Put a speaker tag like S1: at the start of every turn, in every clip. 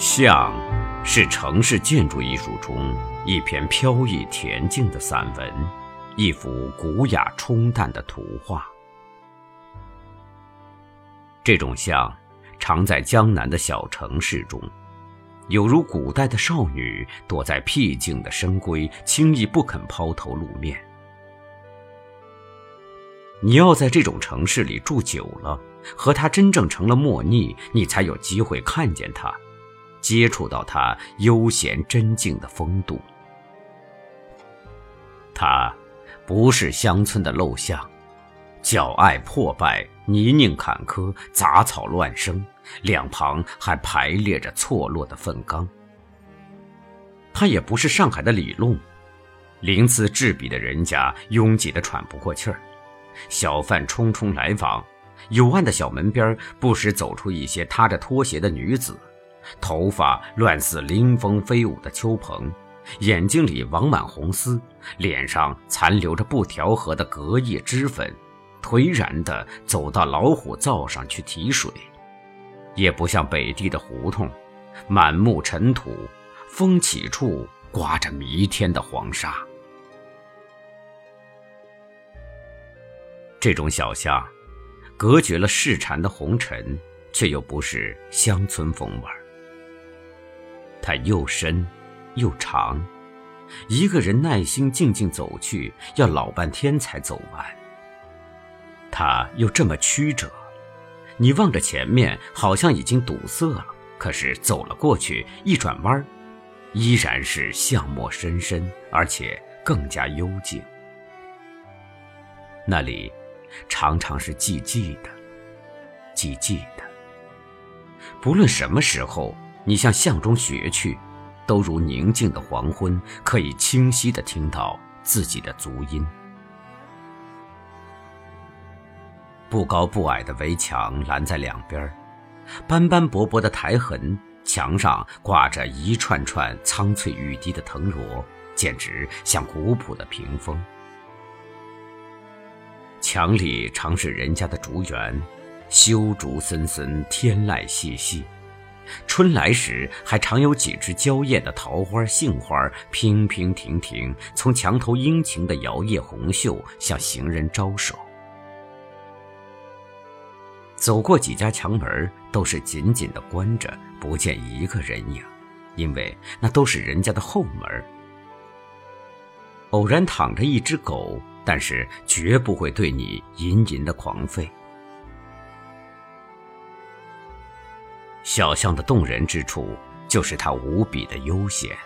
S1: 像是城市建筑艺术中一篇飘逸恬静的散文，一幅古雅冲淡的图画。这种像常在江南的小城市中，有如古代的少女躲在僻静的深闺，轻易不肯抛头露面。你要在这种城市里住久了，和他真正成了莫逆，你才有机会看见他。接触到他悠闲真静的风度，他不是乡村的陋巷，脚爱破败，泥泞坎坷，杂草乱生，两旁还排列着错落的粪缸。他也不是上海的里弄，鳞次栉比的人家拥挤得喘不过气儿，小贩匆匆来往，幽暗的小门边不时走出一些踏着拖鞋的女子。头发乱似临风飞舞的秋蓬，眼睛里网满红丝，脸上残留着不调和的隔夜脂粉，颓然地走到老虎灶上去提水，也不像北地的胡同，满目尘土，风起处刮着弥天的黄沙。这种小巷，隔绝了市禅的红尘，却又不是乡村风味儿。它又深，又长，一个人耐心静静走去，要老半天才走完。它又这么曲折，你望着前面，好像已经堵塞了，可是走了过去，一转弯，依然是巷陌深深，而且更加幽静。那里，常常是寂寂的，寂寂的。不论什么时候。你向巷中学去，都如宁静的黄昏，可以清晰地听到自己的足音。不高不矮的围墙拦在两边，斑斑驳驳的苔痕，墙上挂着一串串苍翠欲滴的藤萝，简直像古朴的屏风。墙里常是人家的竹园，修竹森森，天籁细细。春来时，还常有几只娇艳的桃花、杏花，娉娉婷婷，从墙头殷勤地摇曳红袖，向行人招手。走过几家墙门，都是紧紧地关着，不见一个人影，因为那都是人家的后门。偶然躺着一只狗，但是绝不会对你隐隐的狂吠。小巷的动人之处，就是它无比的悠闲。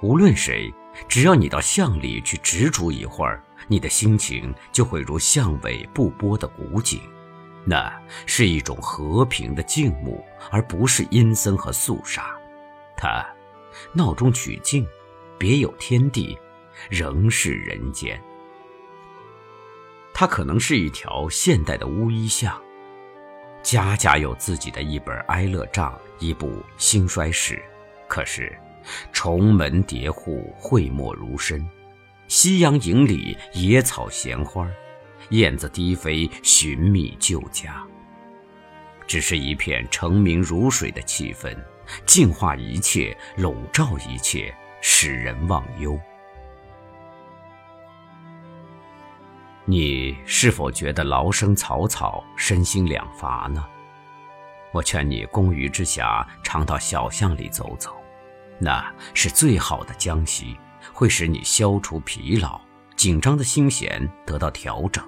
S1: 无论谁，只要你到巷里去执着一会儿，你的心情就会如巷尾不波的古井，那是一种和平的静穆，而不是阴森和肃杀。它闹中取静，别有天地，仍是人间。它可能是一条现代的乌衣巷。家家有自己的一本哀乐账，一部兴衰史。可是，重门叠户，讳莫如深。夕阳影里，野草闲花，燕子低飞，寻觅旧家。只是一片澄明如水的气氛，净化一切，笼罩一切，使人忘忧。你是否觉得劳生草草，身心两乏呢？我劝你工余之暇，常到小巷里走走，那是最好的江息，会使你消除疲劳，紧张的心弦得到调整。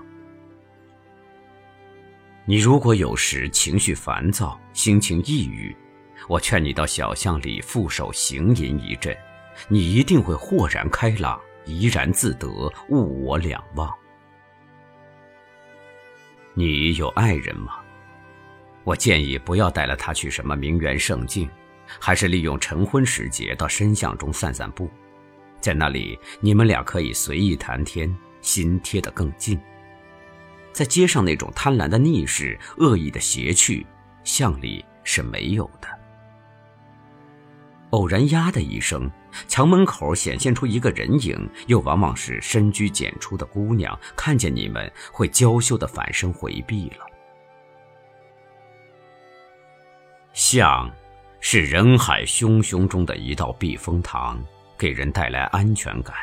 S1: 你如果有时情绪烦躁，心情抑郁，我劝你到小巷里负手行吟一阵，你一定会豁然开朗，怡然自得，物我两忘。你有爱人吗？我建议不要带了他去什么名园胜境，还是利用晨昏时节到深巷中散散步，在那里你们俩可以随意谈天，心贴得更近。在街上那种贪婪的逆视、恶意的邪趣，巷里是没有的。偶然“呀”的一声，墙门口显现出一个人影，又往往是深居简出的姑娘，看见你们会娇羞的反身回避了。巷，
S2: 是人海汹汹中的一道避风塘，给人带来安全感；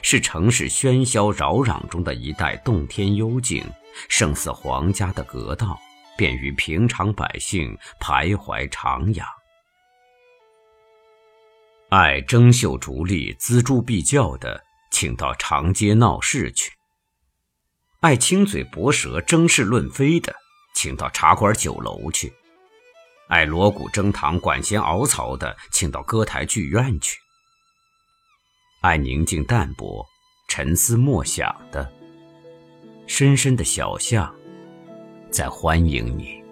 S2: 是城市喧嚣扰攘中的一带洞天幽静，胜似皇家的阁道，便于平常百姓徘徊徜徉。爱争秀逐利、锱铢必较的，请到长街闹市去；爱亲嘴薄舌、争是论非的，请到茶馆酒楼去；爱锣鼓争堂、管弦熬槽的，请到歌台剧院去；爱宁静淡泊、沉思默想的，深深的小巷在欢迎你。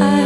S3: 他